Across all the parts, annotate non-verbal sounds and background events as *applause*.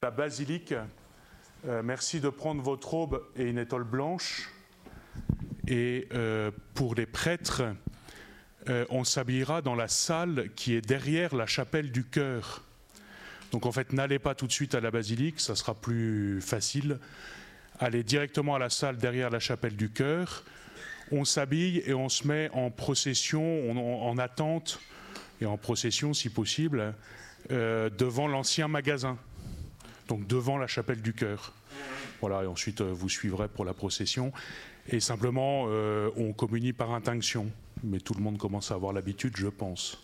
La basilique, euh, merci de prendre votre robe et une étole blanche. Et euh, pour les prêtres, euh, on s'habillera dans la salle qui est derrière la chapelle du cœur. Donc en fait, n'allez pas tout de suite à la basilique, ça sera plus facile. Allez directement à la salle derrière la chapelle du cœur. On s'habille et on se met en procession, en, attente et en procession si possible, devant l'ancien magasin, donc devant la chapelle du cœur. Voilà, et ensuite euh, vous suivrez pour la procession. Et simplement, euh, on communie par intinction. Mais tout le monde commence à avoir l'habitude, je pense.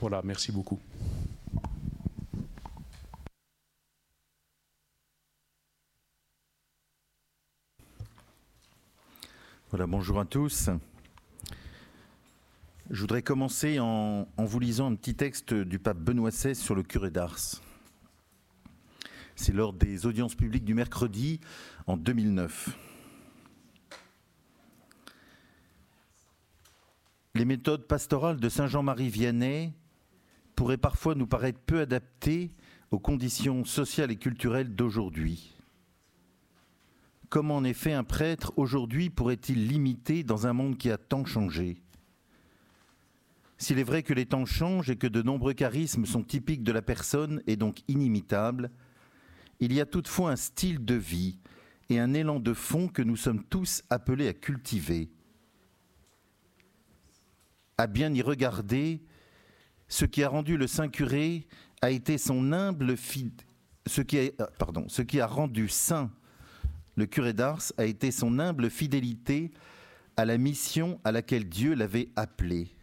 Voilà, merci beaucoup. Voilà, bonjour à tous. Je voudrais commencer en, en, vous lisant un petit texte du pape Benoît XVI sur le curé d'Ars. C'est lors des audiences publiques du mercredi en 2009. Les méthodes pastorales de Saint Jean-Marie Vianney pourraient parfois nous paraître peu adaptées aux conditions sociales et culturelles d'aujourd'hui. Comment en effet un prêtre aujourd'hui pourrait-il l'imiter dans un monde qui a tant changé? S'il est vrai que les temps changent et que de nombreux charismes sont typiques de la personne et donc inimitables, il y a toutefois un style de vie et un élan de fond que nous sommes tous appelés à cultiver à bien y regarder, ce qui a rendu le Saint Curé a été son humble a, euh, ce qui a rendu saint le curé d'Ars a été son humble fidélité à la mission à laquelle Dieu l'avait appelé.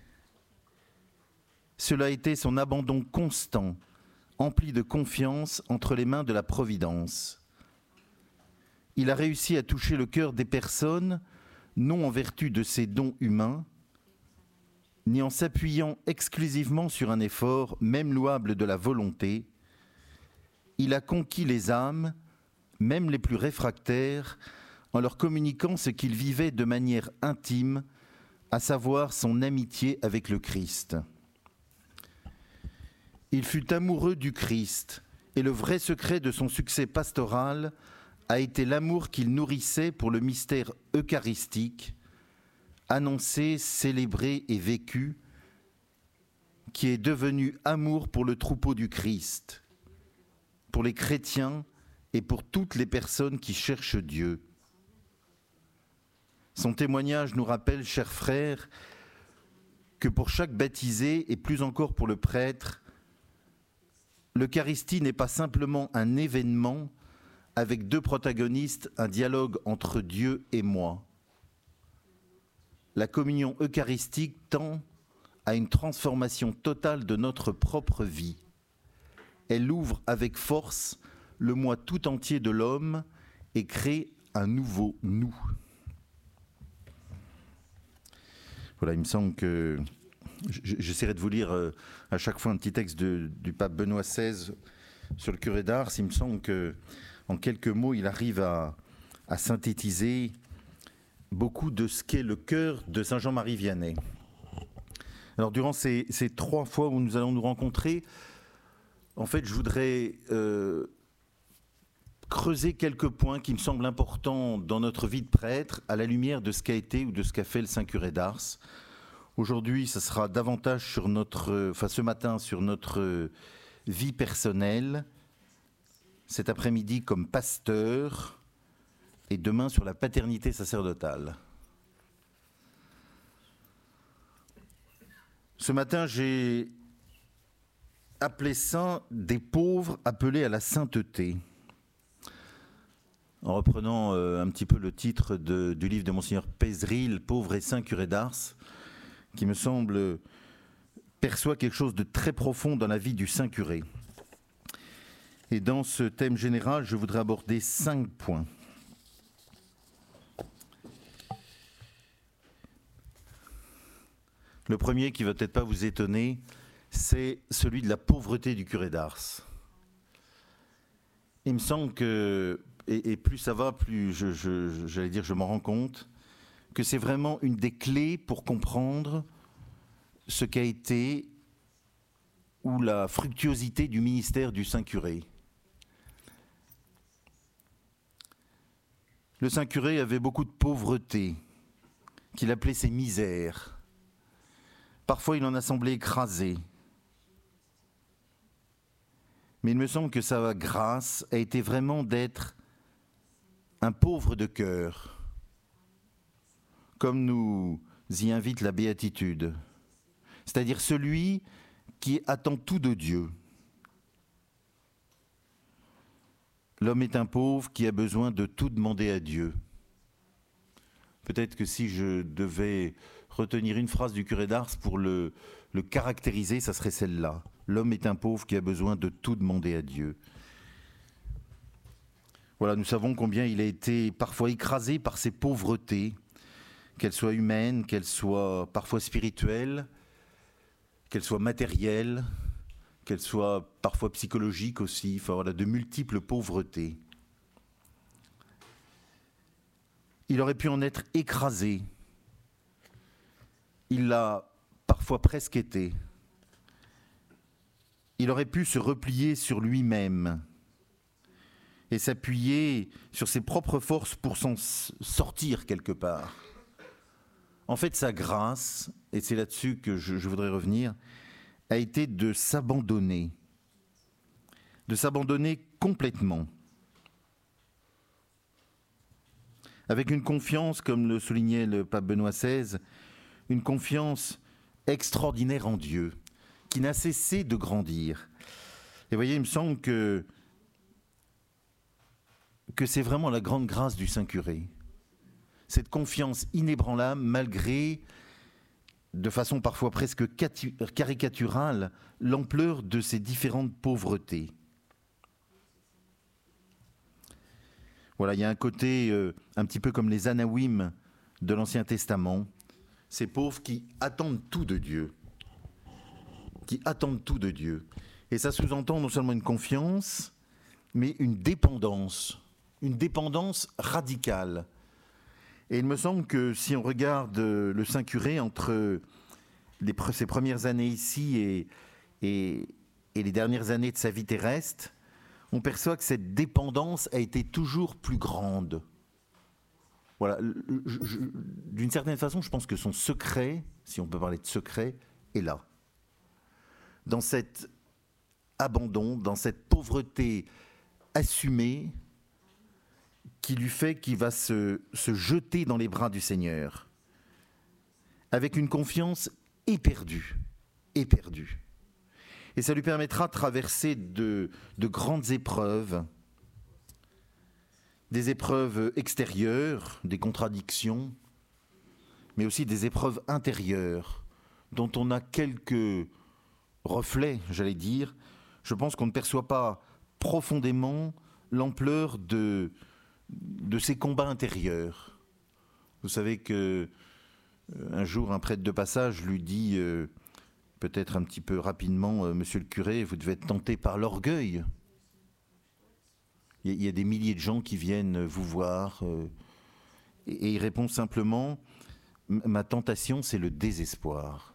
Cela a été son abandon constant, empli de confiance entre les mains de la Providence. Il a réussi à toucher le cœur des personnes, non en vertu de ses dons humains, ni en s'appuyant exclusivement sur un effort, même louable de la volonté, il a conquis les âmes, même les plus réfractaires, en leur communiquant ce qu'il vivait de manière intime, à savoir son amitié avec le Christ. Il fut amoureux du Christ, et le vrai secret de son succès pastoral a été l'amour qu'il nourrissait pour le mystère eucharistique, annoncé, célébré et vécu, qui est devenu amour pour le troupeau du Christ, pour les chrétiens et pour toutes les personnes qui cherchent Dieu. Son témoignage nous rappelle, chers frères, que pour chaque baptisé et plus encore pour le prêtre, l'Eucharistie n'est pas simplement un événement avec deux protagonistes, un dialogue entre Dieu et moi la communion eucharistique tend à une transformation totale de notre propre vie. Elle ouvre avec force le moi tout entier de l'homme et crée un nouveau nous. Voilà, il me semble que j'essaierai de vous lire euh, à chaque fois un petit texte du pape Benoît XVI sur le curé d'Ars. Il me semble que, en quelques mots, il arrive à synthétiser beaucoup de ce qu'est le cœur de Saint Jean-Marie Vianney. Alors durant ces, trois fois où nous allons nous rencontrer, en fait, je voudrais euh, creuser quelques points qui me semblent importants dans notre vie de prêtre, à la lumière de ce qu'a été ou de ce qu'a fait le Saint Curé d'Ars. Aujourd'hui, ce sera davantage sur notre, enfin ce matin, sur notre vie personnelle. Cet après-midi, comme pasteur, et demain sur la paternité sacerdotale. Ce matin, j'ai appelé saint des pauvres appelés à la sainteté. En reprenant euh, un petit peu le titre du livre de Monseigneur Pézril, Pauvre et saint curé d'Ars, qui me semble perçoit quelque chose de très profond dans la vie du saint curé. Et dans ce thème général, je voudrais aborder cinq points. Le premier qui va peut-être pas vous étonner, c'est celui de la pauvreté du curé d'Ars. Il me semble que, et, plus ça va, plus j'allais dire, je m'en rends compte, que c'est vraiment une des clés pour comprendre ce qu'a été ou la fructuosité du ministère du Saint-Curé. Le Saint-Curé avait beaucoup de pauvreté, qu'il appelait ses misères. Parfois, il en a semblé écrasé. Mais il me semble que sa grâce a été vraiment d'être un pauvre de cœur, comme nous y invite la béatitude, c'est-à-dire celui qui attend tout de Dieu. L'homme est un pauvre qui a besoin de tout demander à Dieu. Peut-être que si je devais retenir une phrase du curé d'Ars pour le, le caractériser, ça serait celle-là. L'homme est un pauvre qui a besoin de tout demander à Dieu. Voilà, nous savons combien il a été parfois écrasé par ses pauvretés, qu'elles soient humaines, qu'elles soient parfois spirituelles, qu'elles soient matérielles, qu'elles soient parfois psychologiques aussi, enfin, voilà, de multiples pauvretés. Il aurait pu en être écrasé. Il l'a parfois presque été. Il aurait pu se replier sur lui-même et s'appuyer sur ses propres forces pour s'en sortir quelque part. En fait, sa grâce, et c'est là-dessus que je, voudrais revenir, a été de s'abandonner, de s'abandonner complètement, avec une confiance, comme le soulignait le pape Benoît XVI, une confiance extraordinaire en Dieu, qui n'a cessé de grandir. Et voyez, il me semble que, que c'est vraiment la grande grâce du Saint-Curé. Cette confiance inébranlable malgré, de façon parfois presque caricaturale, l'ampleur de ces différentes pauvretés. Voilà, il y a un côté euh, un petit peu comme les Anawim de l'Ancien Testament, ces pauvres qui attendent tout de Dieu, qui attendent tout de Dieu. Et ça sous-entend non seulement une confiance, mais une dépendance, une dépendance radicale. Et il me semble que si on regarde le Saint Curé entre ses premières années ici et, et, et les dernières années de sa vie terrestre, on perçoit que cette dépendance a été toujours plus grande. Voilà, d'une certaine façon, je pense que son secret, si on peut parler de secret, est là. Dans cet abandon, dans cette pauvreté assumée qui lui fait qu'il va se, se, jeter dans les bras du Seigneur, avec une confiance éperdue, éperdue. Et ça lui permettra de traverser de, de grandes épreuves, des épreuves extérieures, des contradictions, mais aussi des épreuves intérieures, dont on a quelques reflets, j'allais dire. Je pense qu'on ne perçoit pas profondément l'ampleur de, de ces combats intérieurs. Vous savez que euh, un jour, un prêtre de passage lui dit, euh, peut-être un petit peu rapidement, euh, Monsieur le curé, vous devez être tenté par l'orgueil. Il y, a des milliers de gens qui viennent vous voir. Et, il répond simplement, ma tentation, c'est le désespoir.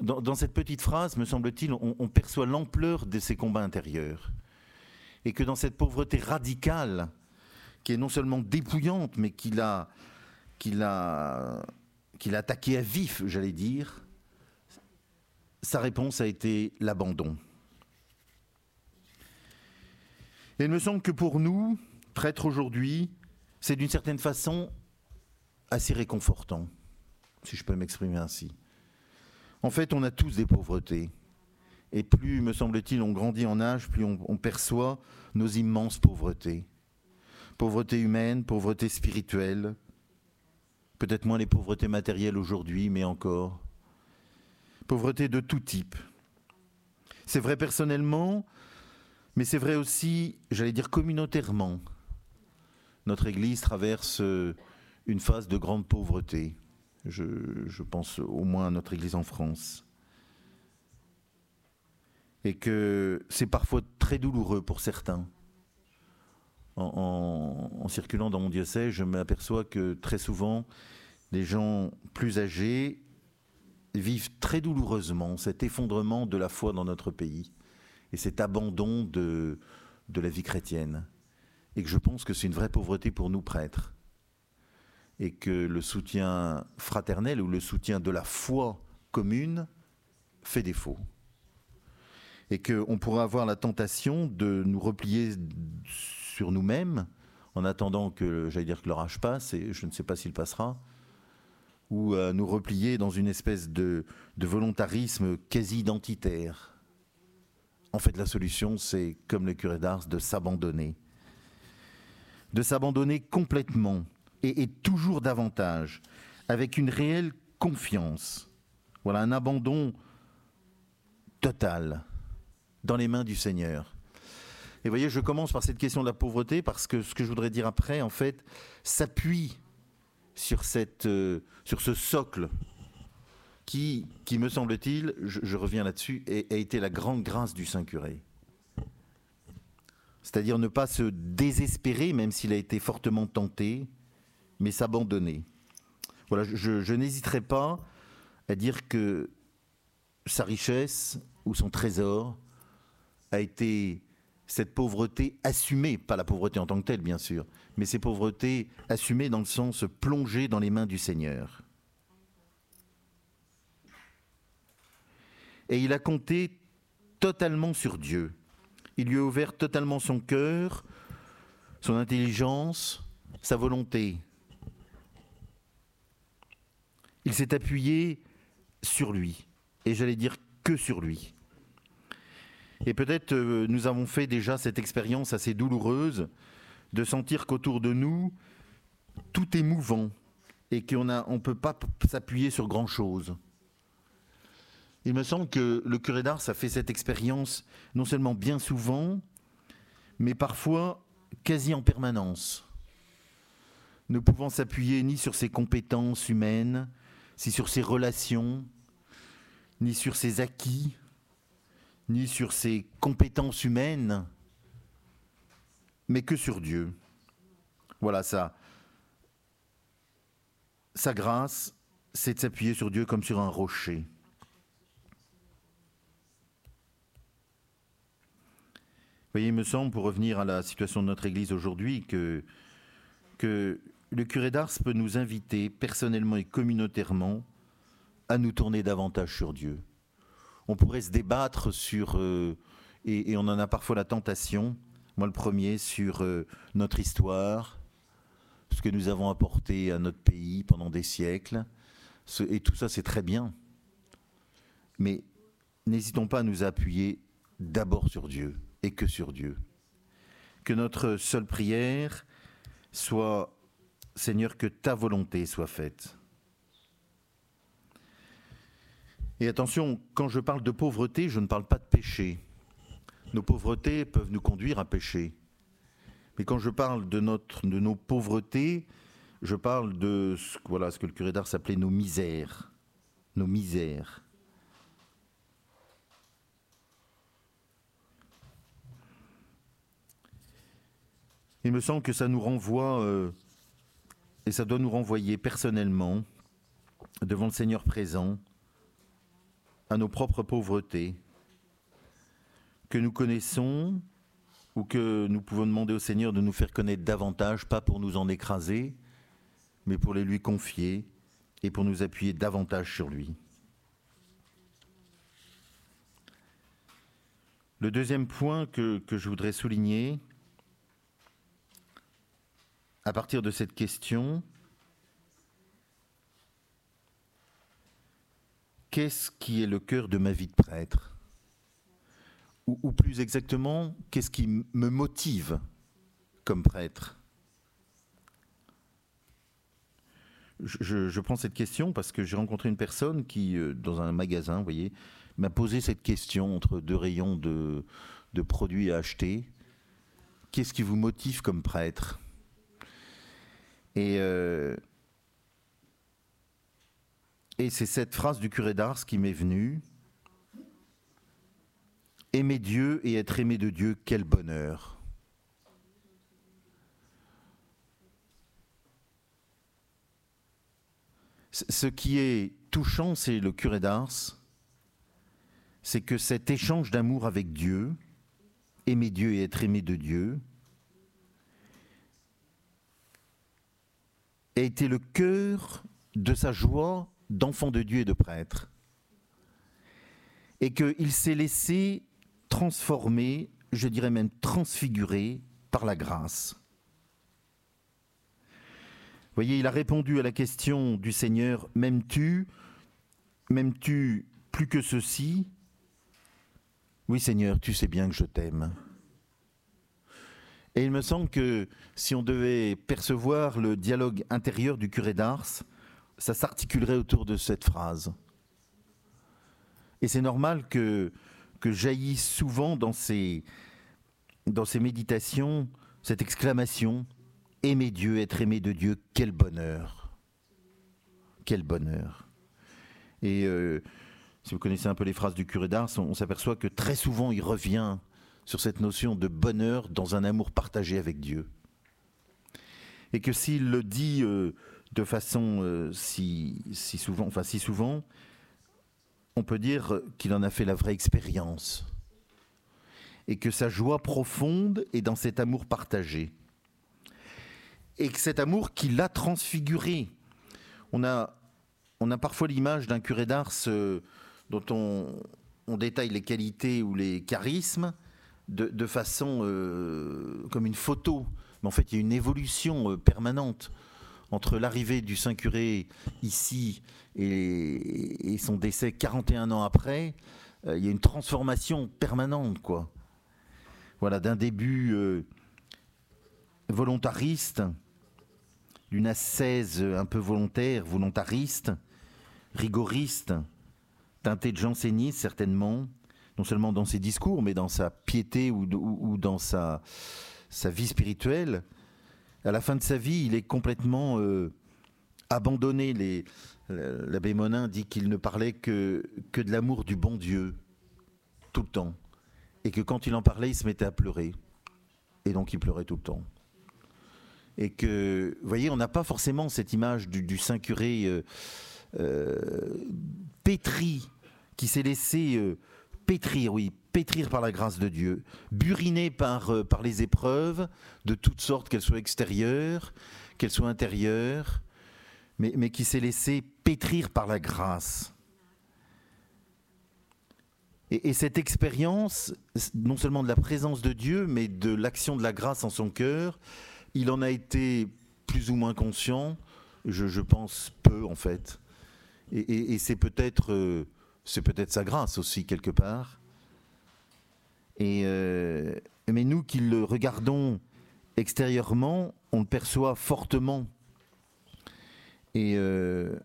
Dans, cette petite phrase, me semble-t-il, on, perçoit l'ampleur de ces combats intérieurs. Et que dans cette pauvreté radicale, qui est non seulement dépouillante, mais qu'il a, qu'il a, qu'il a attaqué à vif, j'allais dire, sa réponse a été l'abandon. Et il me semble que pour nous, prêtres aujourd'hui, c'est d'une certaine façon assez réconfortant, si je peux m'exprimer ainsi. En fait, on a tous des pauvretés. Et plus, me semble-t-il, on grandit en âge, plus on, perçoit nos immenses pauvretés. Pauvreté humaine, pauvreté spirituelle, peut-être moins les pauvretés matérielles aujourd'hui, mais encore. Pauvreté de tout type. C'est vrai personnellement, mais c'est vrai aussi, j'allais dire communautairement. Notre Église traverse euh, une phase de grande pauvreté. Je, pense au moins à notre Église en France. Et que c'est parfois très douloureux pour certains. En, circulant dans mon diocèse, je m'aperçois que très souvent, les gens plus âgés vivent très douloureusement cet effondrement de la foi dans notre pays et cet abandon de, de la vie chrétienne. et que je pense que c'est une vraie pauvreté pour nous prêtres. Et que le soutien fraternel ou le soutien de la foi commune fait défaut. Et qu'on pourrait avoir la tentation de nous replier sur nous-mêmes en attendant que, j'allais dire que l'orage passe, et je ne sais pas s'il passera, ou nous replier dans une espèce de, volontarisme quasi identitaire. En fait, la solution, c'est, comme le curé d'Ars, de s'abandonner. De s'abandonner complètement et, toujours davantage, avec une réelle confiance. Voilà, un abandon total dans les mains du Seigneur. Et vous voyez, je commence par cette question de la pauvreté parce que ce que je voudrais dire après, en fait, s'appuie sur, cette, euh, sur ce socle qui, qui me semble-t-il, je, reviens là-dessus, a, a été la grande grâce du Saint-Curé. C'est-à-dire ne pas se désespérer, même s'il a été fortement tenté, mais s'abandonner. Voilà, je, je n'hésiterai pas à dire que sa richesse ou son trésor a été cette pauvreté assumée, pas la pauvreté en tant que telle bien sûr, mais ces pauvretés assumées dans le sens plongées dans les mains du Seigneur. Et il a compté totalement sur Dieu. Il lui a ouvert totalement son cœur, son intelligence, sa volonté. Il s'est appuyé sur lui, et j'allais dire que sur lui. Et peut-être euh, nous avons fait déjà cette expérience assez douloureuse de sentir qu'autour de nous, tout est mouvant et qu'on ne peut pas s'appuyer sur grand-chose. Il me semble que le curé d'Ars a fait cette expérience non seulement bien souvent, mais parfois quasi en permanence. Ne pouvant s'appuyer ni sur ses compétences humaines, ni sur ses relations, ni sur ses acquis, ni sur ses compétences humaines, mais que sur Dieu. Voilà ça. Sa grâce, c'est de s'appuyer sur Dieu comme sur un rocher. Voyez, il me semble, pour revenir à la situation de notre Église aujourd'hui, que, que le curé d'Ars peut nous inviter personnellement et communautairement à nous tourner davantage sur Dieu on pourrait se débattre sur, euh, et, on en a parfois la tentation, moi le premier, sur euh, notre histoire, ce que nous avons apporté à notre pays pendant des siècles, et tout ça c'est très bien. Mais n'hésitons pas à nous appuyer d'abord sur Dieu et que sur Dieu. Que notre seule prière soit Seigneur, que ta volonté soit faite. Et attention, quand je parle de pauvreté, je ne parle pas de péché. Nos pauvretés peuvent nous conduire à pécher. Mais quand je parle de, notre, de nos pauvretés, je parle de ce, que le curé d'art s'appelait nos misères. Nos misères. Il me semble que ça nous renvoie, euh, et ça doit nous renvoyer personnellement, devant le Seigneur présent, à nos propres pauvretés que nous connaissons ou que nous pouvons demander au Seigneur de nous faire connaître davantage, pas pour nous en écraser, mais pour les lui confier et pour nous appuyer davantage sur lui. Le deuxième point que, que je voudrais souligner, à partir de cette question, qu'est-ce qui est le cœur de ma vie de prêtre? Ou, plus exactement, qu'est-ce qui me motive comme prêtre? Je, prends cette question parce que j'ai rencontré une personne qui, euh, dans un magasin, vous voyez, m'a posé cette question entre deux rayons de, de produits à acheter. Qu'est-ce qui vous motive comme prêtre? Et euh, et c'est cette phrase du curé d'Ars qui m'est venue. Aimer Dieu et être aimé de Dieu, quel bonheur. Ce qui est touchant, c'est le curé d'Ars, c'est que cet échange d'amour avec Dieu, aimer Dieu et être aimé de Dieu, a été le cœur de sa joie d'enfant de Dieu et de prêtre. Et qu'il s'est laissé transformer, je dirais même transfigurer par la grâce. Voyez, il a répondu à la question du Seigneur, m'aimes-tu? M'aimes-tu plus que ceci? Oui Seigneur, tu sais bien que je t'aime. Et il me semble que si on devait percevoir le dialogue intérieur du curé d'Ars, ça s'articulerait autour de cette phrase. Et c'est normal que, que jaillisse souvent dans ces, dans ces méditations cette exclamation Aimer Dieu, être aimé de Dieu, quel bonheur Quel bonheur Et euh, si vous connaissez un peu les phrases du curé d'Ars, on, s'aperçoit que très souvent il revient sur cette notion de bonheur dans un amour partagé avec Dieu. Et que s'il le dit euh, de façon euh, si, souvent, enfin si souvent, on peut dire qu'il en a fait la vraie expérience. Et que sa joie profonde est dans cet amour partagé. Et que cet amour qui l'a transfiguré. On a, on parfois l'image d'un curé d'Ars euh, dont on, détaille les qualités ou les charismes de, façon euh, comme une photo. Mais en fait, il y a une évolution permanente entre l'arrivée du Saint-Curé ici et, son décès 41 ans après. Euh, il y a une transformation permanente, quoi. Voilà, d'un début volontariste, d'une ascèse un peu volontaire, volontariste, rigoriste, teinté de jansénisme certainement, non seulement dans ses discours, mais dans sa piété ou, dans sa, vie spirituelle. À la fin de sa vie, il est complètement euh, abandonné. L'abbé Monin dit qu'il ne parlait que, de l'amour du bon Dieu, tout le temps. Et que quand il en parlait, il se mettait à pleurer. Et donc il pleurait tout le temps. Et que, vous voyez, on n'a pas forcément cette image du, saint curé euh, euh, pétri qui s'est laissé pétrir, oui, pétrir par la grâce de Dieu, buriner par, euh, par les épreuves de toutes sortes, qu'elles soient extérieures, qu'elles soient intérieures, mais, mais qui s'est laissé pétrir par la grâce. Et, et cette expérience, non seulement de la présence de Dieu, mais de l'action de la grâce en son cœur, il en a été plus ou moins conscient, je, pense peu en fait. Et, c'est peut-être euh, c'est peut-être sa grâce aussi quelque part. Et euh, mais nous qui le regardons extérieurement, on le perçoit fortement. Et euh,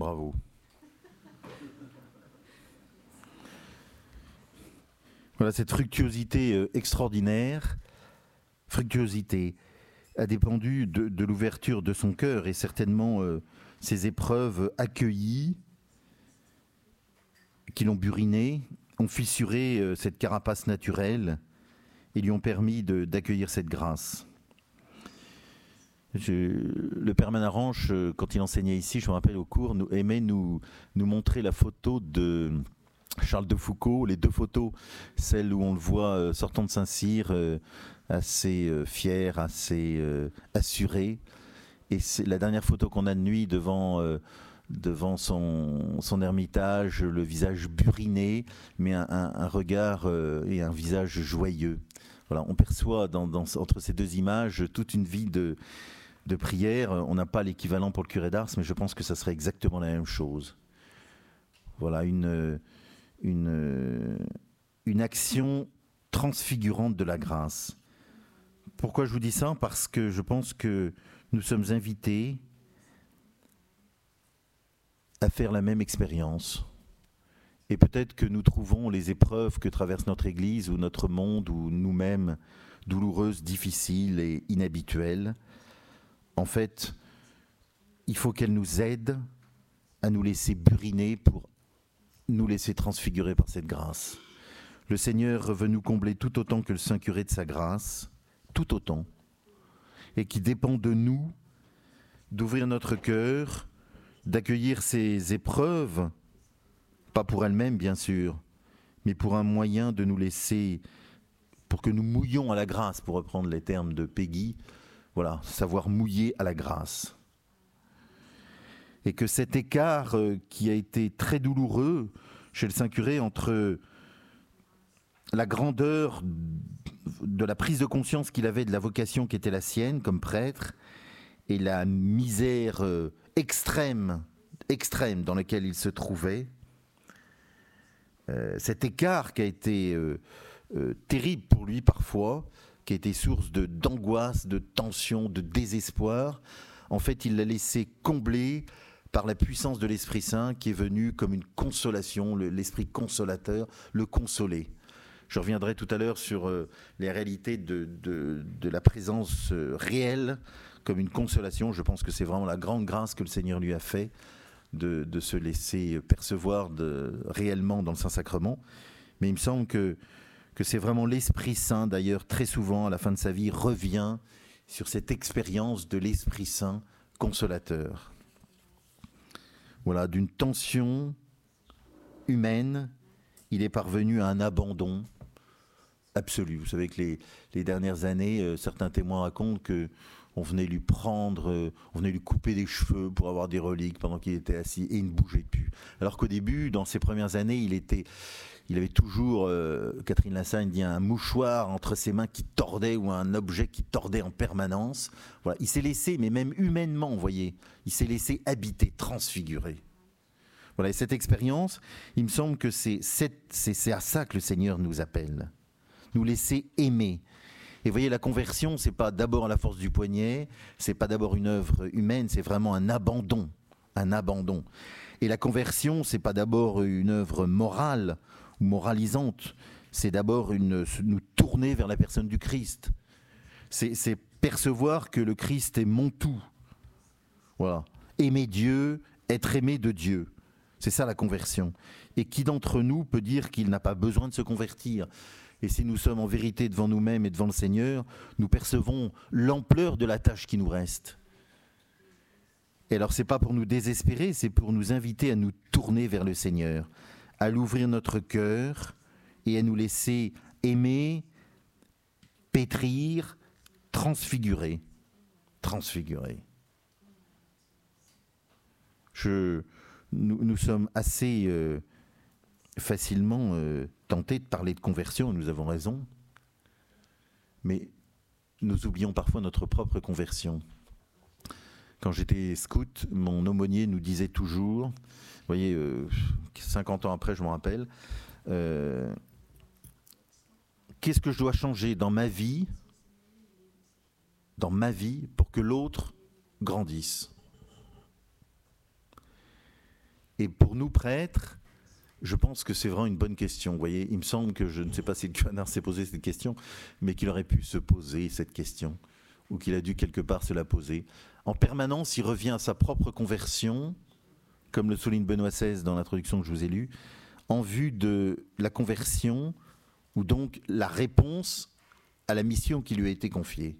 Bravo. Voilà cette fructuosité euh, extraordinaire, fructuosité, a dépendu de, l'ouverture de son cœur et certainement euh, ces épreuves accueillies qui l'ont buriné, ont fissuré euh, cette carapace naturelle et lui ont permis d'accueillir cette grâce le père Manaranche, euh, quand il enseignait ici, je me rappelle au cours, aimait nous, montrer la photo de Charles de Foucault, les deux photos, celle où on le voit euh, sortant de Saint-Cyr, euh, assez fier, assez assuré, et la dernière photo qu'on a de nuit devant son, son, ermitage, le visage buriné, mais un, regard et un visage joyeux. Voilà, on perçoit entre ces deux images toute une vie de, de prière. On n'a pas l'équivalent pour le curé d'Ars, mais je pense que ça serait exactement la même chose. Voilà, une, une, une action transfigurante de la grâce. Pourquoi je vous dis ça? Parce que je pense que nous sommes invités à faire la même expérience. Et peut-être que nous trouvons les épreuves que traverse notre Église ou notre monde ou nous-mêmes douloureuses, difficiles et inhabituelles. En fait, il faut qu'elles nous aident à nous laisser buriner pour nous laisser transfigurer par cette grâce. Le Seigneur veut nous combler tout autant que le Saint Curé de sa grâce, tout autant, et qui dépend de nous d'ouvrir notre cœur, d'accueillir ces épreuves, pas pour elles-mêmes bien sûr, mais pour un moyen de nous laisser, pour que nous mouillons à la grâce, pour reprendre les termes de Peggy, voilà, savoir mouiller à la grâce. Et que cet écart euh, qui a été très douloureux chez le Saint-Curé entre la grandeur de la prise de conscience qu'il avait de la vocation qui était la sienne comme prêtre et la misère euh, extrême, extrême dans laquelle il se trouvait, euh, cet écart qui a été terrible pour lui parfois, qui a été source de d'angoisse, de tension, de désespoir, en fait, il l'a laissé combler par la puissance de l'Esprit Saint qui est venu comme une consolation, l'Esprit consolateur, le consoler. Je reviendrai tout à l'heure sur euh, les réalités de, la présence euh, réelle comme une consolation. Je pense que c'est vraiment la grande grâce que le Seigneur lui a fait de, de se laisser percevoir réellement dans le Saint-Sacrement. Mais il me semble que, que c'est vraiment l'Esprit Saint, d'ailleurs, très souvent, à la fin de sa vie, revient sur cette expérience de l'Esprit Saint consolateur. Voilà, d'une tension humaine, il est parvenu à un abandon absolu. Vous savez que les, dernières années, euh, certains témoins racontent que on venait lui prendre, euh, on venait lui couper des cheveux pour avoir des reliques pendant qu'il était assis et il ne bougeait plus. Alors qu'au début, dans ses premières années, il était, il avait toujours, euh, Catherine Lassagne dit, un mouchoir entre ses mains qui tordait ou un objet qui tordait en permanence. Voilà, il s'est laissé, mais même humainement, vous voyez, il s'est laissé habiter, transfigurer. Voilà, et cette expérience, il me semble que c'est à ça que le Seigneur nous appelle nous laisser aimer. Et vous voyez, la conversion, c'est pas d'abord la force du poignet, c'est pas d'abord une œuvre humaine, c'est vraiment un abandon, un abandon. Et la conversion, c'est pas d'abord une œuvre morale ou moralisante, c'est d'abord une nous tourner vers la personne du Christ. C'est percevoir que le Christ est mon tout. Voilà, aimer Dieu, être aimé de Dieu. C'est ça la conversion. Et qui d'entre nous peut dire qu'il n'a pas besoin de se convertir? Et si nous sommes en vérité devant nous-mêmes et devant le Seigneur, nous percevons l'ampleur de la tâche qui nous reste. Et alors, ce n'est pas pour nous désespérer, c'est pour nous inviter à nous tourner vers le Seigneur, à l'ouvrir notre cœur et à nous laisser aimer, pétrir, transfigurer. Transfigurer. Je, nous, sommes assez euh, facilement euh, tenté de parler de conversion, nous avons raison, mais nous oublions parfois notre propre conversion. Quand j'étais scout, mon aumônier nous disait toujours, vous voyez, 50 euh, ans après, je m'en rappelle, euh, qu'est-ce que je dois changer dans ma vie, dans ma vie, pour que l'autre grandisse? Et pour nous prêtres, je pense que c'est vraiment une bonne question. Vous voyez, il me semble que je ne sais pas si le QANAR s'est posé cette question, mais qu'il aurait pu se poser cette question, ou qu'il a dû quelque part se la poser. En permanence, il revient à sa propre conversion, comme le souligne Benoît XVI dans l'introduction que je vous ai lue, en vue de la conversion, ou donc la réponse à la mission qui lui a été confiée.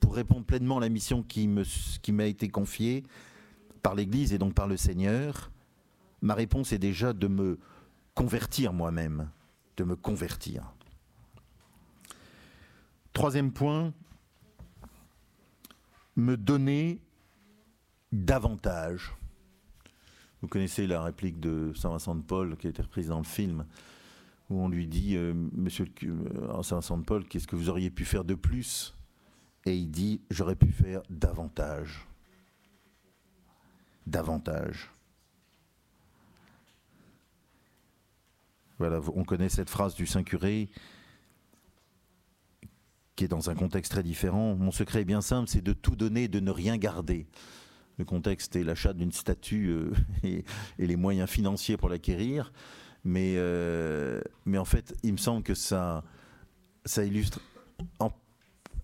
Pour répondre pleinement à la mission qui m'a été confiée par l'Église et donc par le Seigneur, ma réponse est déjà de me convertir moi-même, de me convertir. Troisième point, me donner davantage. Vous connaissez la réplique de Saint Vincent de Paul qui a été reprise dans le film, où on lui dit, euh, Monsieur euh, Saint Vincent de Paul, qu'est-ce que vous auriez pu faire de plus? Et il dit, j'aurais pu faire davantage. Davantage. On connaît cette phrase du Saint-Curé qui est dans un contexte très différent. Mon secret est bien simple, c'est de tout donner, de ne rien garder. Le contexte est l'achat d'une statue euh, *laughs* et, les moyens financiers pour l'acquérir. Mais, euh, mais en fait, il me semble que ça, ça illustre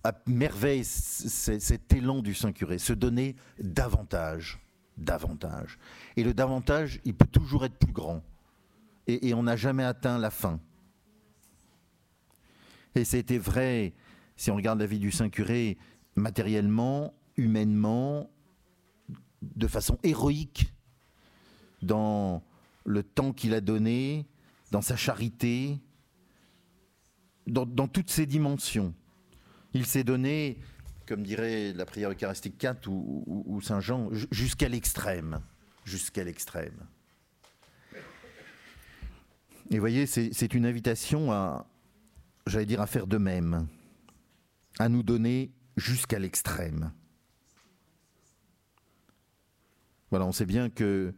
à merveille cet élan du Saint-Curé, se donner davantage, davantage. Et le davantage, il peut toujours être plus grand. Et, on n'a jamais atteint la fin. Et c'était vrai, si on regarde la vie du Saint-Curé, matériellement, humainement, de façon héroïque, dans le temps qu'il a donné, dans sa charité, dans, toutes ses dimensions. Il s'est donné, comme dirait la prière eucharistique 4 ou, Saint Jean, jusqu'à l'extrême. Jusqu'à l'extrême. Et vous voyez, c'est une invitation à, j'allais dire, à faire de même, à nous donner jusqu'à l'extrême. Voilà, on sait bien que,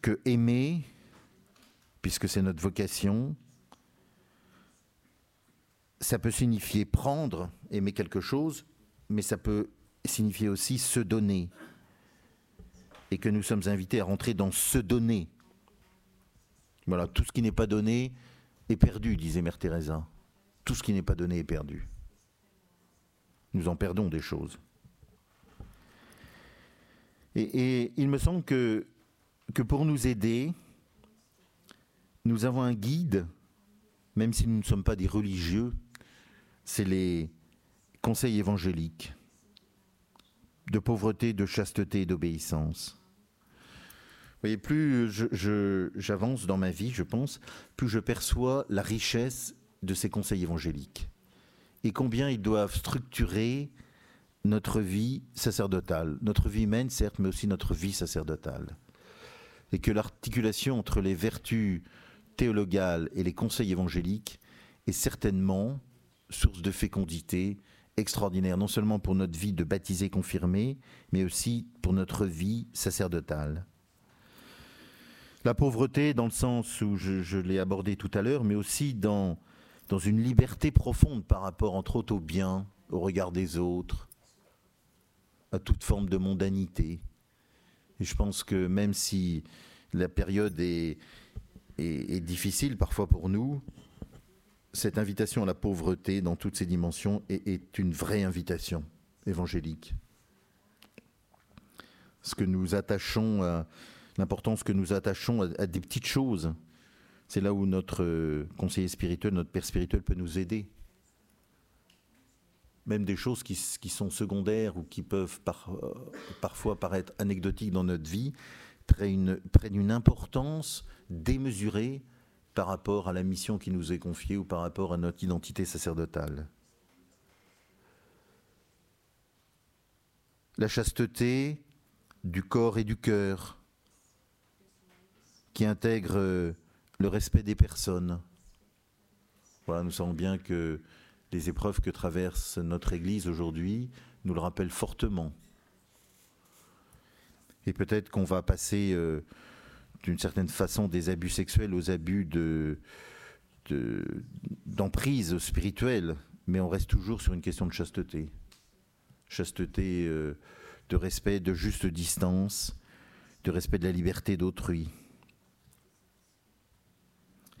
que aimer, puisque c'est notre vocation, ça peut signifier prendre, aimer quelque chose, mais ça peut signifier aussi se donner. Et que nous sommes invités à rentrer dans se donner. Voilà, tout ce qui n'est pas donné est perdu, disait Mère Teresa. Tout ce qui n'est pas donné est perdu. Nous en perdons des choses. Et, il me semble que, que pour nous aider, nous avons un guide, même si nous ne sommes pas des religieux, c'est les conseils évangéliques de pauvreté, de chasteté et d'obéissance. Voyez, plus j'avance dans ma vie, je pense, plus je perçois la richesse de ces conseils évangéliques et combien ils doivent structurer notre vie sacerdotale, notre vie humaine certes, mais aussi notre vie sacerdotale. Et que l'articulation entre les vertus théologales et les conseils évangéliques est certainement source de fécondité extraordinaire, non seulement pour notre vie de baptisé confirmé, mais aussi pour notre vie sacerdotale. La pauvreté, dans le sens où je, l'ai abordé tout à l'heure, mais aussi dans, dans une liberté profonde par rapport, entre autres, au bien, au regard des autres, à toute forme de mondanité. Et je pense que même si la période est, est difficile parfois pour nous, cette invitation à la pauvreté dans toutes ses dimensions est, une vraie invitation évangélique. Ce que nous attachons, l'importance que nous attachons à, des petites choses, c'est là où notre conseiller spirituel, notre père spirituel peut nous aider. Même des choses qui, sont secondaires ou qui peuvent euh, parfois paraître anecdotiques dans notre vie, prennent une importance démesurée par rapport à la mission qui nous est confiée ou par rapport à notre identité sacerdotale. La chasteté du corps et du cœur qui intègre le respect des personnes. Nous savons bien que les épreuves que traverse notre Église aujourd'hui nous le rappellent fortement. Et peut-être qu'on va passer euh, d'une certaine façon des abus sexuels aux abus de, d'emprise spirituelle, mais on reste toujours sur une question de chasteté. Chasteté euh, de respect, de juste distance, de respect de la liberté d'autrui.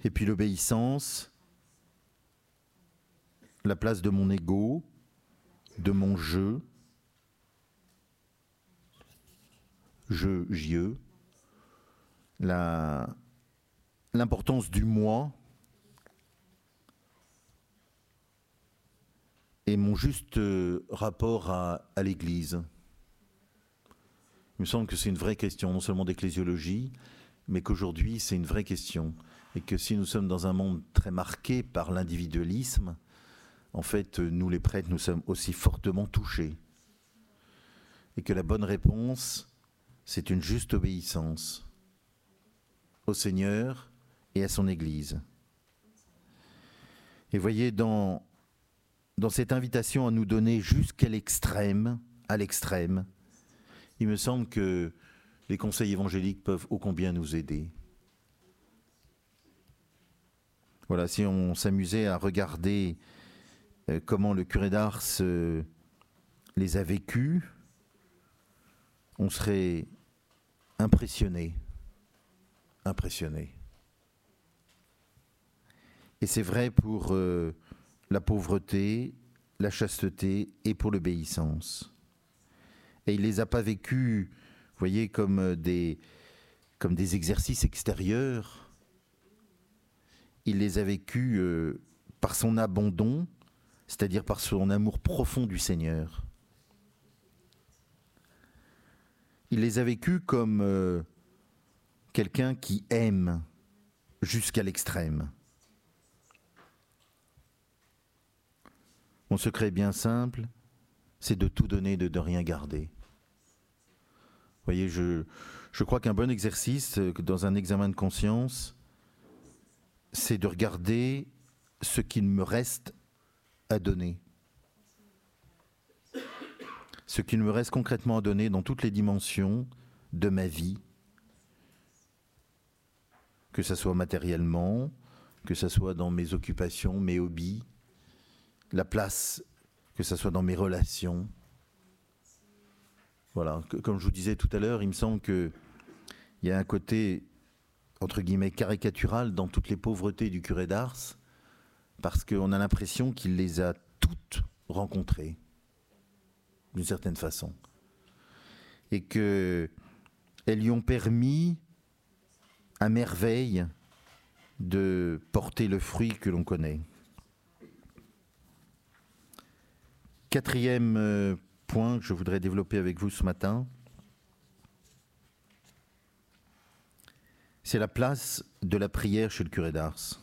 Et puis l'obéissance, la place de mon ego, de mon jeu, je, jieux, l'importance du moi et mon juste euh, rapport à, à l'Église. Il me semble que c'est une vraie question, non seulement d'ecclésiologie, mais qu'aujourd'hui c'est une vraie question. Et que si nous sommes dans un monde très marqué par l'individualisme, en fait, nous les prêtres, nous sommes aussi fortement touchés. Et que la bonne réponse, c'est une juste obéissance au Seigneur et à son Église. Et voyez, dans, dans cette invitation à nous donner jusqu'à l'extrême, à l'extrême, il me semble que les conseils évangéliques peuvent ô combien nous aider. Voilà, si on s'amusait à regarder euh, comment le curé d'Ars les a vécus, on serait impressionné. Impressionné. Et c'est vrai pour euh, la pauvreté, la chasteté et pour l'obéissance. Et il ne les a pas vécus, voyez, comme des, comme des exercices extérieurs. Il les a vécus euh, par son abandon, c'est-à-dire par son amour profond du Seigneur. Il les a vécus comme euh, quelqu'un qui aime jusqu'à l'extrême. Mon secret bien simple, c'est de tout donner, de ne rien garder. Voyez, je, je crois qu'un bon exercice euh, dans un examen de conscience, c'est de regarder ce qu'il me reste à donner. Ce qu'il me reste concrètement à donner dans toutes les dimensions de ma vie, que ce soit matériellement, que ce soit dans mes occupations, mes hobbies, la place, que ce soit dans mes relations. Voilà, comme je vous disais tout à l'heure, il me semble qu'il y a un côté, entre guillemets, caricatural dans toutes les pauvretés du curé d'Ars, parce qu'on a l'impression qu'il les a toutes rencontrées, d'une certaine façon. Et qu'elles lui ont permis, à merveille, de porter le fruit que l'on connaît. Quatrième euh, point que je voudrais développer avec vous ce matin, c'est la place de la prière chez le curé d'Ars.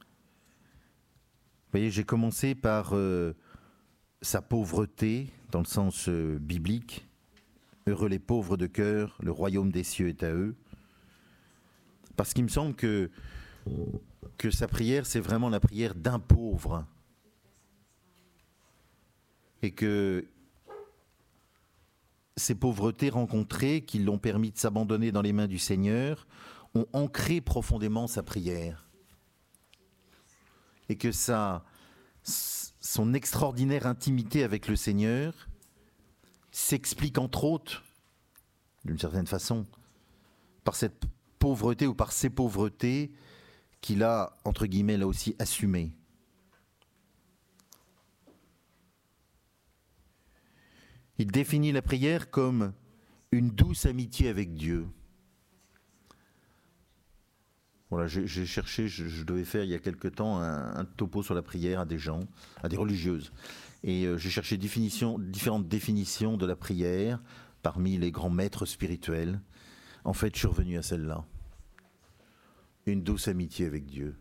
Vous voyez, j'ai commencé par euh, sa pauvreté, dans le sens euh, biblique. Heureux les pauvres de cœur, le royaume des cieux est à eux. Parce qu'il me semble que, que sa prière, c'est vraiment la prière d'un pauvre et que ces pauvretés rencontrées qui l'ont permis de s'abandonner dans les mains du Seigneur ont ancré profondément sa prière. Et que son extraordinaire intimité avec le Seigneur s'explique entre autres, d'une certaine façon, par cette pauvreté ou par ces pauvretés qu'il a, entre guillemets, là aussi assumées. Il définit la prière comme une douce amitié avec Dieu. Voilà, j'ai cherché, je, devais faire il y a quelque temps un, topo sur la prière à des gens, à des religieuses. Et euh, j'ai cherché différentes définitions de la prière parmi les grands maîtres spirituels. En fait, je suis revenu à celle-là. Une douce amitié avec Dieu.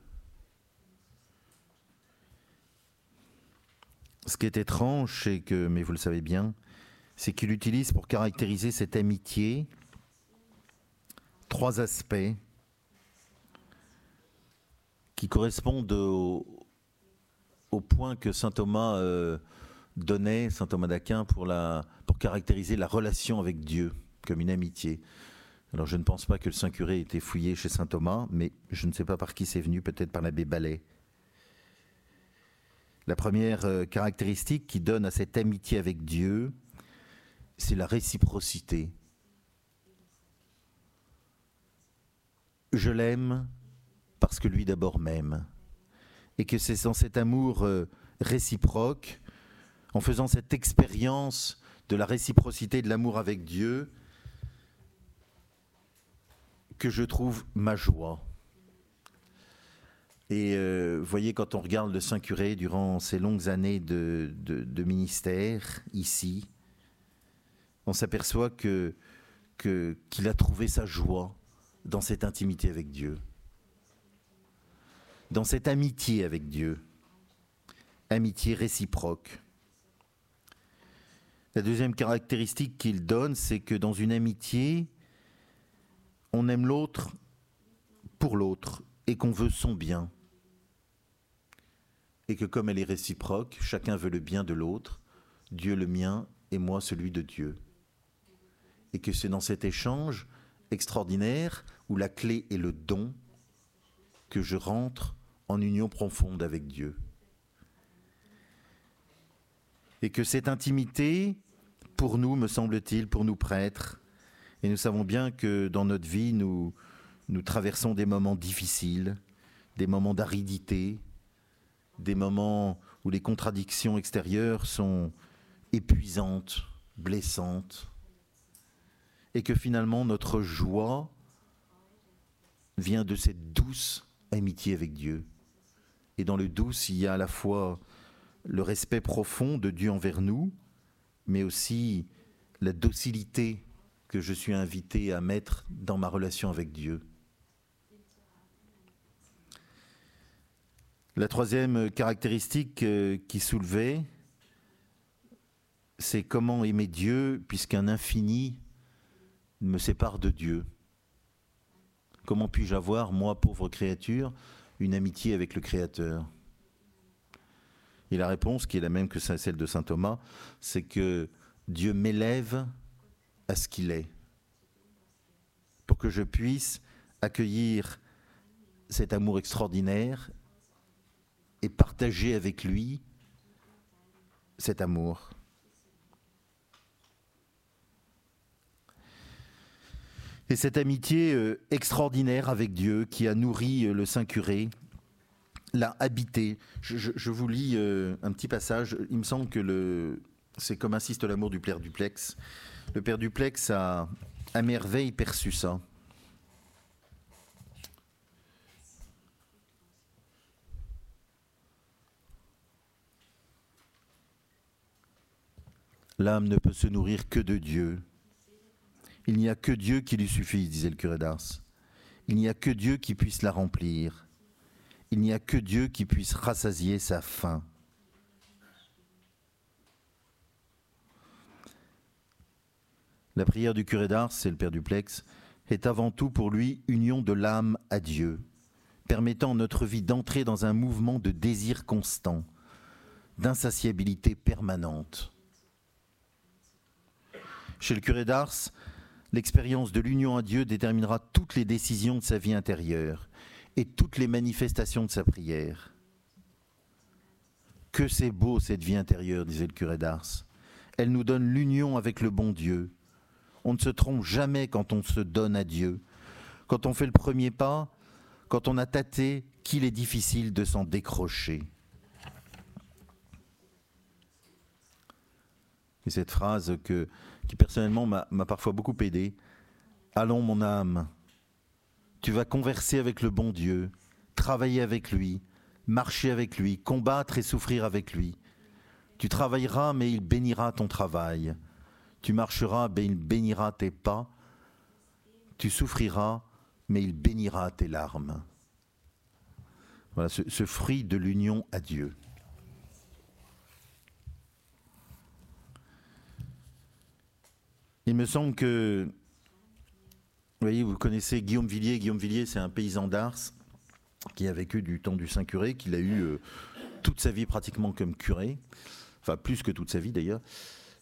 Ce qui est étrange, c'est que, mais vous le savez bien, c'est qu'il utilise pour caractériser cette amitié trois aspects qui correspondent au, point que saint Thomas euh, donnait, saint Thomas d'Aquin, pour, pour caractériser la relation avec Dieu comme une amitié. Alors je ne pense pas que le Saint Curé ait été fouillé chez saint Thomas, mais je ne sais pas par qui c'est venu, peut-être par l'abbé Ballet. La première euh, caractéristique qui donne à cette amitié avec Dieu, c'est la réciprocité. Je l'aime parce que lui d'abord m'aime. Et que c'est dans cet amour euh, réciproque, en faisant cette expérience de la réciprocité de l'amour avec Dieu, que je trouve ma joie. Et euh, vous voyez, quand on regarde le Saint-Curé durant ces longues années de ministère ici, on s'aperçoit qu'il a trouvé sa joie dans cette intimité avec Dieu, dans cette amitié avec Dieu, amitié réciproque. La deuxième caractéristique qu'il donne, c'est que dans une amitié, on aime l'autre pour l'autre et qu'on veut son bien. Et que comme elle est réciproque, chacun veut le bien de l'autre, Dieu le mien et moi celui de Dieu et que c'est dans cet échange extraordinaire où la clé est le don que je rentre en union profonde avec Dieu. Et que cette intimité, pour nous, me semble-t-il, pour nous prêtres, et nous savons bien que dans notre vie, nous, nous traversons des moments difficiles, des moments d'aridité, des moments où les contradictions extérieures sont épuisantes, blessantes, et que finalement notre joie vient de cette douce amitié avec Dieu. Et dans le douce, il y a à la fois le respect profond de Dieu envers nous, mais aussi la docilité que je suis invité à mettre dans ma relation avec Dieu. La troisième caractéristique euh, qui soulevait, c'est comment aimer Dieu puisqu'un infini me sépare de Dieu. Comment puis-je avoir, moi, pauvre créature, une amitié avec le Créateur? Et la réponse, qui est la même que celle de Saint Thomas, c'est que Dieu m'élève à ce qu'il est, pour que je puisse accueillir cet amour extraordinaire et partager avec lui cet amour. Et cette amitié euh, extraordinaire avec Dieu qui a nourri euh, le Saint Curé, l'a habité. Je, vous lis euh, un petit passage. Il me semble que le, c'est comme insiste l'amour du Père Duplex. Le Père Duplex a à merveille perçu ça. L'âme ne peut se nourrir que de Dieu. Il n'y a que Dieu qui lui suffit, disait le curé d'Ars. Il n'y a que Dieu qui puisse la remplir. Il n'y a que Dieu qui puisse rassasier sa faim. La prière du curé d'Ars, c'est le Père Duplex, est avant tout pour lui union de l'âme à Dieu, permettant notre vie d'entrer dans un mouvement de désir constant, d'insatiabilité permanente. Chez le curé d'Ars, l'expérience de l'union à Dieu déterminera toutes les décisions de sa vie intérieure et toutes les manifestations de sa prière. Que c'est beau cette vie intérieure, disait le curé d'Ars. Elle nous donne l'union avec le bon Dieu. On ne se trompe jamais quand on se donne à Dieu. Quand on fait le premier pas, quand on a tâté qu'il est difficile de s'en décrocher. Et cette phrase que qui personnellement m'a parfois beaucoup aidé. Allons mon âme, tu vas converser avec le bon Dieu, travailler avec lui, marcher avec lui, combattre et souffrir avec lui. Tu travailleras, mais il bénira ton travail. Tu marcheras, mais il bénira tes pas. Tu souffriras, mais il bénira tes larmes. Voilà ce, fruit de l'union à Dieu. Il me semble que, vous connaissez Guillaume Villiers. Guillaume Villiers, c'est un paysan d'Ars qui a vécu du temps du Saint-Curé, qu'il a eu euh, toute sa vie pratiquement comme curé, enfin plus que toute sa vie d'ailleurs,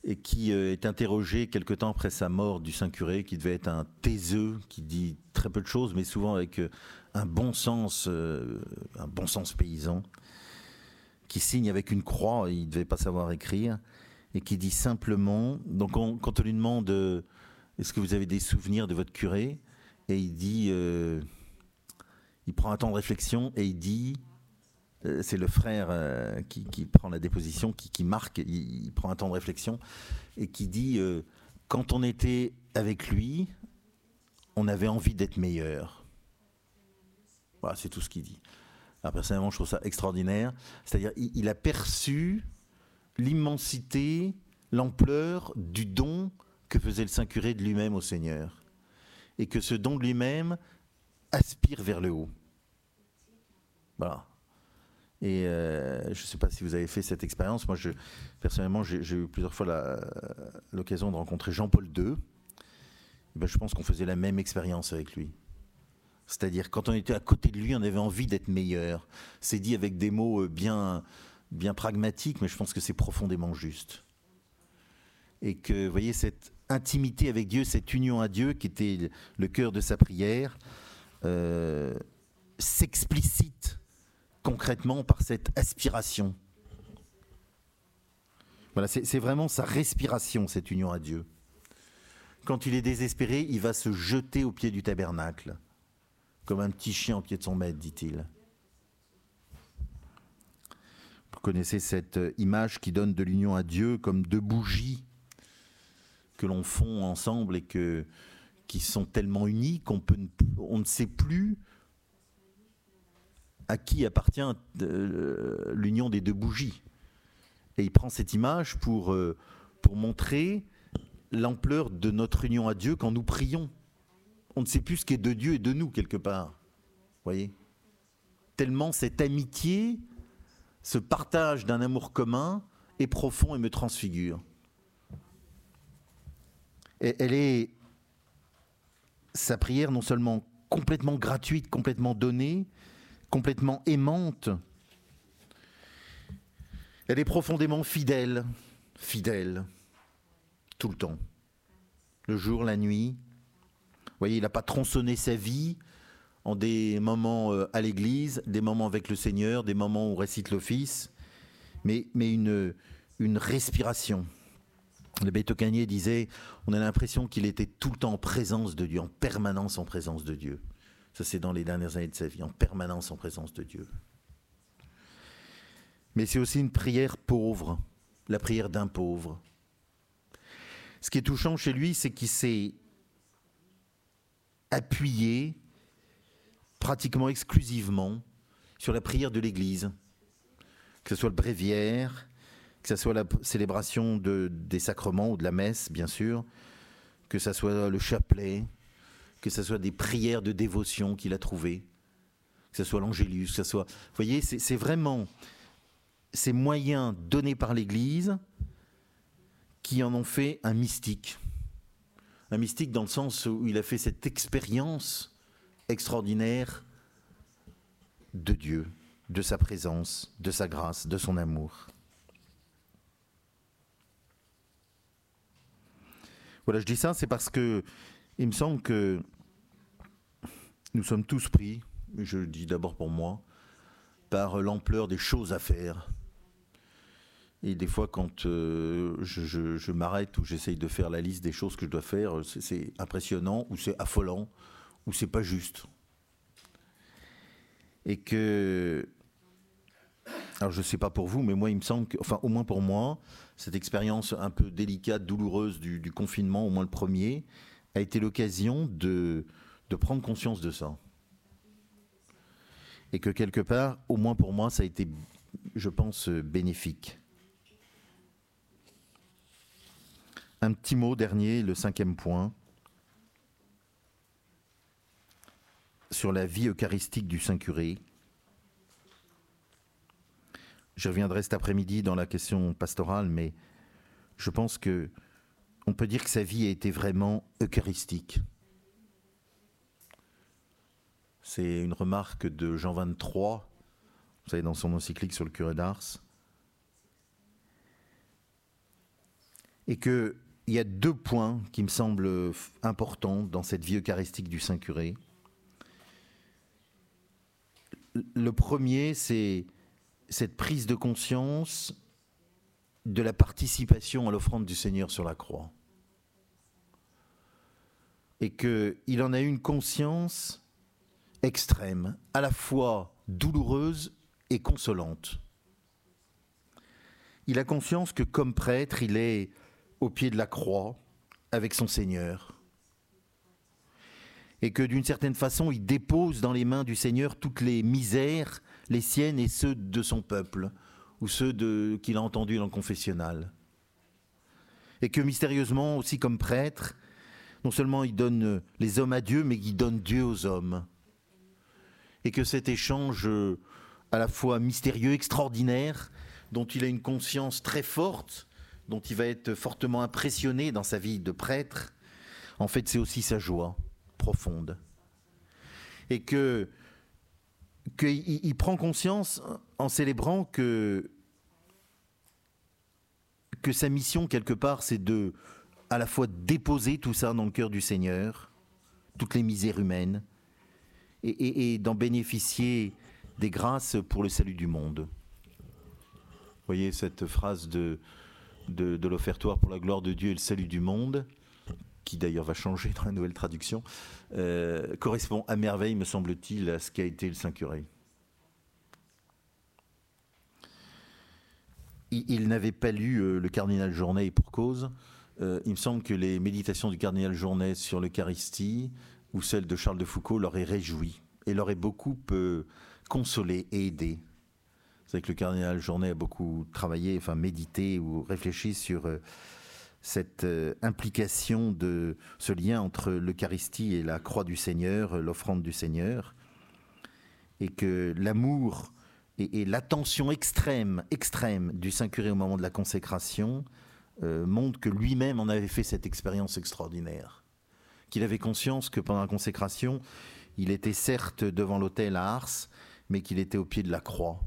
et qui euh, est interrogé quelque temps après sa mort du Saint-Curé, qui devait être un taiseux, qui dit très peu de choses, mais souvent avec euh, un bon sens, un bon sens paysan, qui signe avec une croix, il ne devait pas savoir écrire et qui dit simplement, donc quand on lui demande euh, est-ce que vous avez des souvenirs de votre curé, et il dit, euh, il prend un temps de réflexion et il dit, euh, c'est le frère qui, prend la déposition, qui, marque, il, prend un temps de réflexion et qui dit, quand on était avec lui, on avait envie d'être meilleur. Voilà, c'est tout ce qu'il dit. personnellement, je trouve ça extraordinaire. C'est-à-dire, il a perçu l'immensité, l'ampleur du don que faisait le Saint-Curé de lui-même au Seigneur. Et que ce don de lui-même aspire vers le haut. Voilà. Et euh, je ne sais pas si vous avez fait cette expérience. Moi, personnellement, j'ai eu plusieurs fois l'occasion de rencontrer Jean-Paul II. Ben, je pense qu'on faisait la même expérience avec lui. C'est-à-dire, quand on était à côté de lui, on avait envie d'être meilleur. C'est dit avec des mots euh, bien, bien pragmatique, mais je pense que c'est profondément juste. Et que, vous voyez, cette intimité avec Dieu, cette union à Dieu, qui était le cœur de sa prière, euh, s'explicite concrètement par cette aspiration. Voilà, c'est vraiment sa respiration, cette union à Dieu. Quand il est désespéré, il va se jeter au pied du tabernacle, comme un petit chien au pied de son maître, dit-il. Vous connaissez cette image qui donne de l'union à Dieu comme deux bougies que l'on fond ensemble et que, qui sont tellement unies qu'on on ne sait plus à qui appartient euh, l'union des deux bougies. Et il prend cette image pour, euh, pour montrer l'ampleur de notre union à Dieu quand nous prions. On ne sait plus ce qui est de Dieu et de nous quelque part. Voyez? Tellement cette amitié, ce partage d'un amour commun est profond et me transfigure. Elle est sa prière non seulement complètement gratuite, complètement donnée, complètement aimante, elle est profondément fidèle, fidèle, tout le temps. Le jour, la nuit. Vous voyez, il n'a pas tronçonné sa vie en des moments euh, à l'église, des moments avec le Seigneur, des moments où on récite l'office, mais, mais une, une respiration. Le Bétocanier disait on a l'impression qu'il était tout le temps en présence de Dieu, en permanence en présence de Dieu. Ça, c'est dans les dernières années de sa vie, en permanence en présence de Dieu mais c'est aussi une prière pauvre, la prière d'un pauvre. Ce qui est touchant chez lui, c'est qu'il s'est appuyé pratiquement exclusivement sur la prière de l'Église, que ce soit le bréviaire, que ce soit la célébration de, des sacrements ou de la messe, bien sûr, que ce soit le chapelet, que ce soit des prières de dévotion qu'il a trouvées, que ce soit l'angélus, que ce soit... Vous voyez, c'est vraiment ces moyens donnés par l'Église qui en ont fait un mystique. Un mystique dans le sens où il a fait cette expérience extraordinaire de Dieu, de sa présence, de sa grâce, de son amour. Voilà, je dis ça, c'est parce que il me semble que nous sommes tous pris, je le dis d'abord pour moi, par l'ampleur des choses à faire, et des fois, quand euh, je, m'arrête ou j'essaye de faire la liste des choses que je dois faire, c'est impressionnant ou c'est affolant ou c'est pas juste. Et que. Alors, je ne sais pas pour vous, mais moi, il me semble que, enfin, au moins pour moi, cette expérience un peu délicate, douloureuse du, du confinement, au moins le premier, a été l'occasion de, de prendre conscience de ça. Et que quelque part, au moins pour moi, ça a été, je pense, bénéfique. Un petit mot dernier, le cinquième point, sur la vie eucharistique du Saint-Curé. Je reviendrai cet après-midi dans la question pastorale, mais je pense que on peut dire que sa vie a été vraiment eucharistique. C'est une remarque de Jean 23, vous savez, dans son encyclique sur le curé d'Ars. Et que il y a deux points qui me semblent importants dans cette vie eucharistique du Saint-Curé. Le premier, c'est cette prise de conscience de la participation à l'offrande du Seigneur sur la croix. Et qu'il en a une conscience extrême, à la fois douloureuse et consolante. Il a conscience que comme prêtre, il est au pied de la croix avec son Seigneur. Et que d'une certaine façon, il dépose dans les mains du Seigneur toutes les misères, les siennes et ceux de son peuple, ou ceux qu'il a entendus dans le confessionnal. Et que mystérieusement, aussi comme prêtre, non seulement il donne les hommes à Dieu, mais il donne Dieu aux hommes. Et que cet échange à la fois mystérieux, extraordinaire, dont il a une conscience très forte, dont il va être fortement impressionné dans sa vie de prêtre, en fait, c'est aussi sa joie profonde. Et que qu'il prend conscience en célébrant que sa mission quelque part, c'est de à la fois déposer tout ça dans le cœur du Seigneur, toutes les misères humaines, et, d'en bénéficier des grâces pour le salut du monde. Vous voyez cette phrase de, l'offertoire pour la gloire de Dieu et le salut du monde, qui d'ailleurs va changer dans la nouvelle traduction, euh, correspond à merveille, me semble-t-il, à ce qu'a été le Saint-Curé. Il, n'avait pas lu euh, le cardinal Journet pour cause. Euh, il me semble que les méditations du cardinal Journet sur l'Eucharistie ou celles de Charles de Foucault l'auraient réjoui et l'auraient beaucoup consolé et aidé. C'est que le cardinal Journet a beaucoup travaillé, enfin médité ou réfléchi sur cette euh, implication de ce lien entre l'Eucharistie et la croix du Seigneur, euh, l'offrande du Seigneur, et que l'amour et, l'attention extrême, extrême du Saint-Curé au moment de la consécration montrent que lui-même en avait fait cette expérience extraordinaire. Qu'il avait conscience que pendant la consécration, il était certes devant l'autel à Ars, mais qu'il était au pied de la croix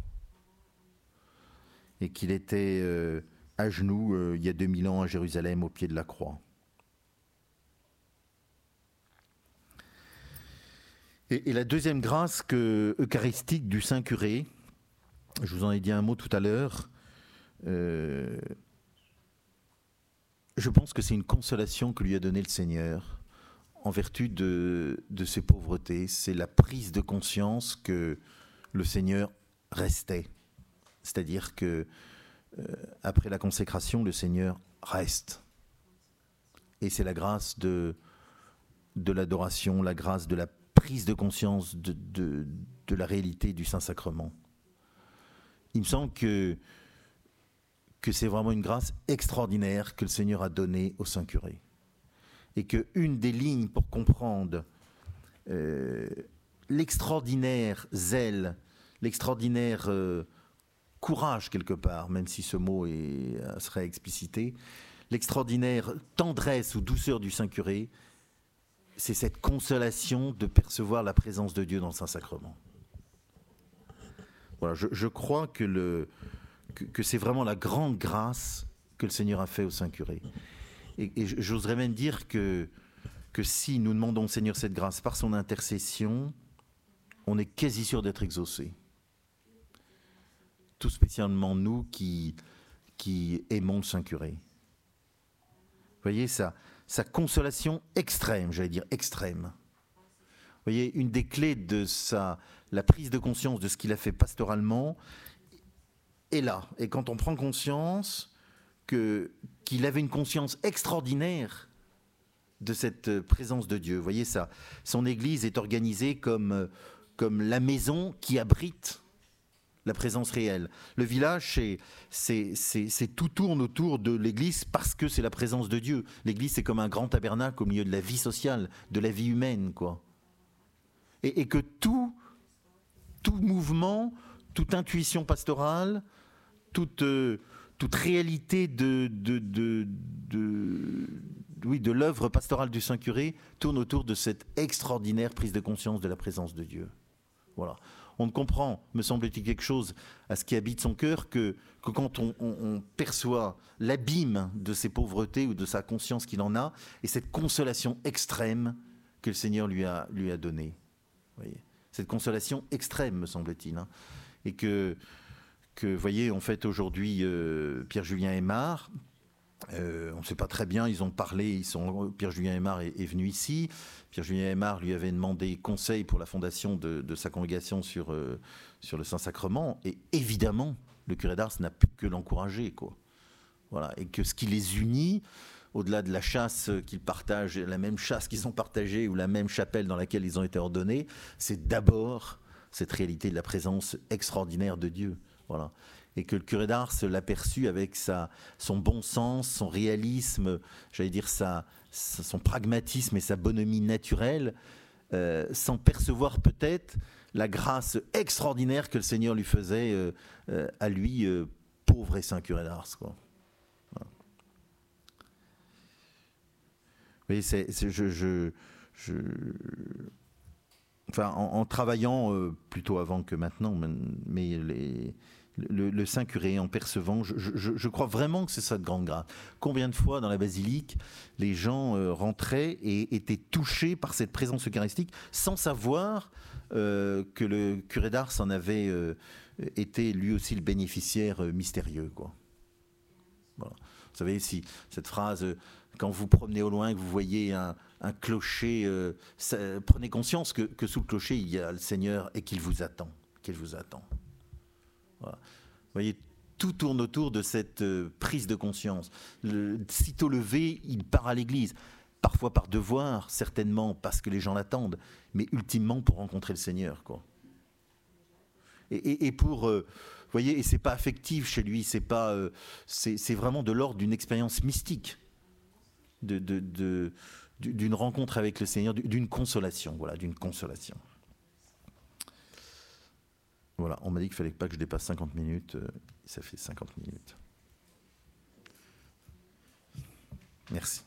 et qu'il était euh, à genoux euh, il y a 2000 ans à Jérusalem au pied de la croix. Et, la deuxième grâce que, eucharistique du Saint Curé, je vous en ai dit un mot tout à l'heure, euh, je pense que c'est une consolation que lui a donnée le Seigneur en vertu de, de ses pauvretés. C'est la prise de conscience que le Seigneur restait. C'est-à-dire que après la consécration, le Seigneur reste. Et c'est la grâce de, de l'adoration, la grâce de la prise de conscience de, de, la réalité du Saint-Sacrement. Il me semble que, que c'est vraiment une grâce extraordinaire que le Seigneur a donnée au Saint-Curé. Et qu'une des lignes pour comprendre euh, l'extraordinaire zèle, l'extraordinaire euh, courage quelque part, même si ce mot est, euh, serait explicité, l'extraordinaire tendresse ou douceur du Saint-Curé, c'est cette consolation de percevoir la présence de Dieu dans le Saint-Sacrement. Voilà, je, crois que, le, que, c'est vraiment la grande grâce que le Seigneur a fait au Saint-Curé. Et, et j'oserais même dire que, que si nous demandons au Seigneur cette grâce par son intercession, on est quasi sûr d'être exaucé tout spécialement nous qui, aimons le Saint-Curé. Vous voyez, sa, consolation extrême, j'allais dire extrême. Vous voyez, une des clés de sa, la prise de conscience de ce qu'il a fait pastoralement est là. Et quand on prend conscience qu'il avait une conscience extraordinaire de cette présence de Dieu, vous voyez ça, son église est organisée comme, comme la maison qui abrite la présence réelle. Le village, c'est tout tourne autour de l'Église parce que c'est la présence de Dieu. L'Église, c'est comme un grand tabernacle au milieu de la vie sociale, de la vie humaine, quoi. Et, que tout, tout mouvement, toute intuition pastorale, toute, euh, réalité de, de l'œuvre pastorale du Saint-Curé tourne autour de cette extraordinaire prise de conscience de la présence de Dieu. Voilà on ne comprend, me semble-t-il, quelque chose à ce qui habite son cœur que, quand on, perçoit l'abîme de ses pauvretés ou de sa conscience qu'il en a, et cette consolation extrême que le Seigneur lui a, donnée. Cette consolation extrême, me semble-t-il. Hein. Et que, que, voyez, en fait, aujourd'hui, euh, Pierre-Julien Aymar, euh, on ne sait pas très bien, ils ont parlé, Pierre-Julien Aymar est, venu ici. Pierre-Julien Aymar lui avait demandé conseil pour la fondation de, sa congrégation sur, euh, sur le Saint-Sacrement. Et évidemment, le curé d'Ars n'a pu que l'encourager. Quoi. Voilà. Et que ce qui les unit, au-delà de la chasse qu'ils partagent, la même chasse qu'ils ont partagée ou la même chapelle dans laquelle ils ont été ordonnés, c'est d'abord cette réalité de la présence extraordinaire de Dieu. Voilà et que le curé d'Ars l'aperçut avec sa, son bon sens, son réalisme, j'allais dire sa, son pragmatisme et sa bonhomie naturelle, euh, sans percevoir peut-être la grâce extraordinaire que le Seigneur lui faisait euh, euh, à lui, pauvre et saint curé d'Ars. Quoi. Vous voyez, c'est, je, je, enfin, en, en travaillant plutôt avant que maintenant, mais les, le, Saint-Curé en percevant. Je, crois vraiment que c'est ça de grande grâce. Combien de fois dans la basilique, les gens euh, rentraient et étaient touchés par cette présence eucharistique sans savoir euh, que le curé d'Ars en avait euh, été lui aussi le bénéficiaire mystérieux. Vous savez, si cette phrase, quand vous promenez au loin, que vous voyez un, clocher, prenez conscience que, sous le clocher, il y a le Seigneur et qu'il vous attend. Qu'il vous attend. Vous voyez, tout tourne autour de cette euh, prise de conscience. Sitôt levé, il part à l'église. Parfois par devoir, certainement parce que les gens l'attendent, mais ultimement pour rencontrer le Seigneur. Quoi. Et, pour, euh, vous voyez, et c'est pas affectif chez lui, c'est pas, euh, c'est vraiment de l'ordre d'une expérience mystique, de, d'une rencontre avec le Seigneur, d'une consolation, voilà, d'une consolation. Voilà, on m'a dit qu'il fallait pas que je dépasse 50 minutes. Euh, ça fait 50 minutes. Merci.